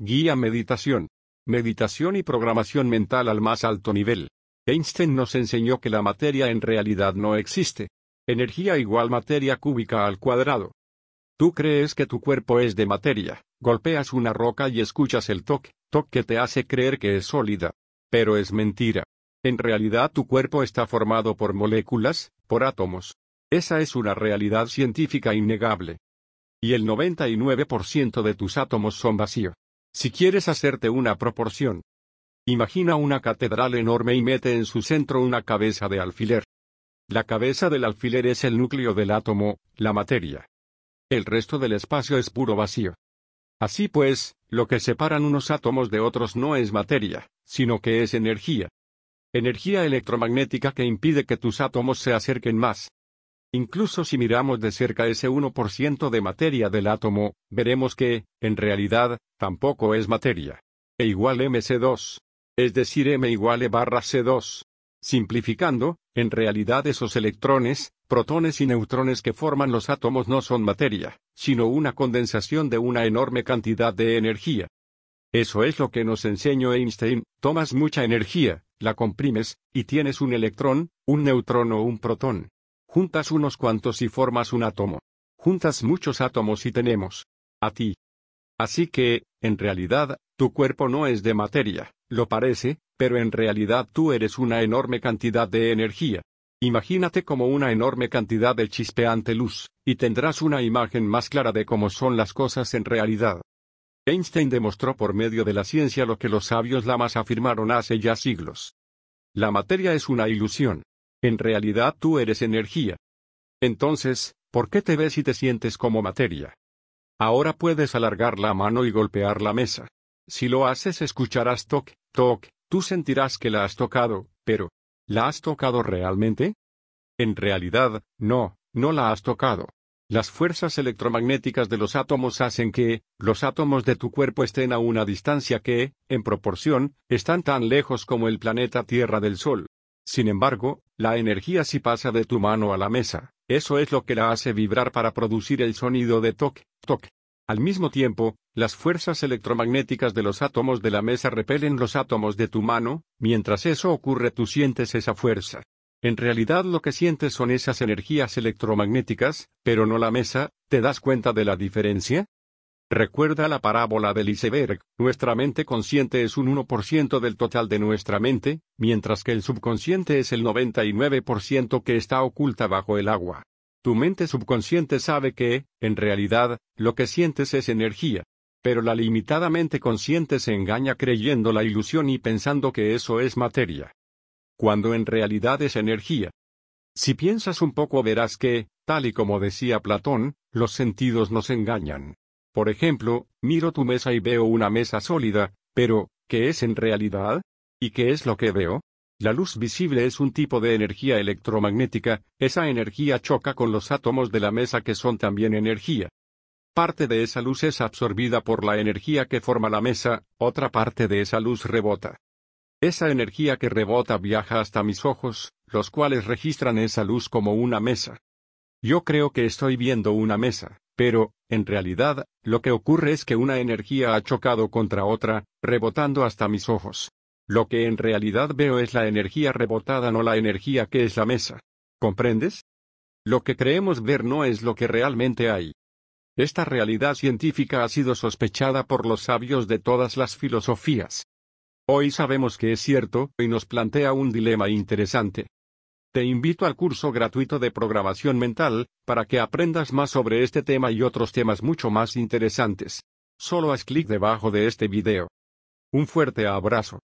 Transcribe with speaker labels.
Speaker 1: Guía Meditación. Meditación y programación mental al más alto nivel. Einstein nos enseñó que la materia en realidad no existe. Energía igual materia cúbica al cuadrado. Tú crees que tu cuerpo es de materia, golpeas una roca y escuchas el toque, toque que te hace creer que es sólida. Pero es mentira. En realidad tu cuerpo está formado por moléculas, por átomos. Esa es una realidad científica innegable. Y el 99% de tus átomos son vacío. Si quieres hacerte una proporción, imagina una catedral enorme y mete en su centro una cabeza de alfiler. La cabeza del alfiler es el núcleo del átomo, la materia. El resto del espacio es puro vacío. Así pues, lo que separan unos átomos de otros no es materia, sino que es energía. Energía electromagnética que impide que tus átomos se acerquen más. Incluso si miramos de cerca ese 1% de materia del átomo, veremos que, en realidad, tampoco es materia. E igual mc2. Es decir, m igual e barra c2. Simplificando, en realidad esos electrones, protones y neutrones que forman los átomos no son materia, sino una condensación de una enorme cantidad de energía. Eso es lo que nos enseñó Einstein, tomas mucha energía, la comprimes, y tienes un electrón, un neutrón o un protón. Juntas unos cuantos y formas un átomo. Juntas muchos átomos y tenemos a ti. Así que, en realidad, tu cuerpo no es de materia, lo parece, pero en realidad tú eres una enorme cantidad de energía. Imagínate como una enorme cantidad de chispeante luz, y tendrás una imagen más clara de cómo son las cosas en realidad. Einstein demostró por medio de la ciencia lo que los sabios lamas afirmaron hace ya siglos. La materia es una ilusión. En realidad tú eres energía. Entonces, ¿por qué te ves y te sientes como materia? Ahora puedes alargar la mano y golpear la mesa. Si lo haces escucharás toc, toc, Tú sentirás que la has tocado, pero, ¿la has tocado realmente? En realidad, no, no la has tocado. Las fuerzas electromagnéticas de los átomos hacen que, los átomos de tu cuerpo estén a una distancia que, en proporción, están tan lejos como el planeta Tierra del Sol. Sin embargo, la energía sí pasa de tu mano a la mesa, eso es lo que la hace vibrar para producir el sonido de toc, toc. Al mismo tiempo, las fuerzas electromagnéticas de los átomos de la mesa repelen los átomos de tu mano, mientras eso ocurre tú sientes esa fuerza. En realidad lo que sientes son esas energías electromagnéticas, pero no la mesa, ¿te das cuenta de la diferencia? Recuerda la parábola del iceberg, nuestra mente consciente es un 1% del total de nuestra mente, mientras que el subconsciente es el 99% que está oculta bajo el agua. Tu mente subconsciente sabe que, en realidad, lo que sientes es energía. Pero la limitadamente consciente se engaña creyendo la ilusión y pensando que eso es materia. Cuando en realidad es energía. Si piensas un poco verás que, tal y como decía Platón, los sentidos nos engañan. Por ejemplo, miro tu mesa y veo una mesa sólida, pero, ¿qué es en realidad? ¿Y qué es lo que veo? La luz visible es un tipo de energía electromagnética, esa energía choca con los átomos de la mesa que son también energía. Parte de esa luz es absorbida por la energía que forma la mesa, otra parte de esa luz rebota. Esa energía que rebota viaja hasta mis ojos, los cuales registran esa luz como una mesa. Yo creo que estoy viendo una mesa, pero, en realidad, lo que ocurre es que una energía ha chocado contra otra, rebotando hasta mis ojos. Lo que en realidad veo es la energía rebotada, no la energía que es la mesa. ¿Comprendes? Lo que creemos ver no es lo que realmente hay. Esta realidad científica ha sido sospechada por los sabios de todas las filosofías. Hoy sabemos que es cierto y nos plantea un dilema interesante. Te invito al curso gratuito de programación mental, para que aprendas más sobre este tema y otros temas mucho más interesantes. Solo haz clic debajo de este video. Un fuerte abrazo.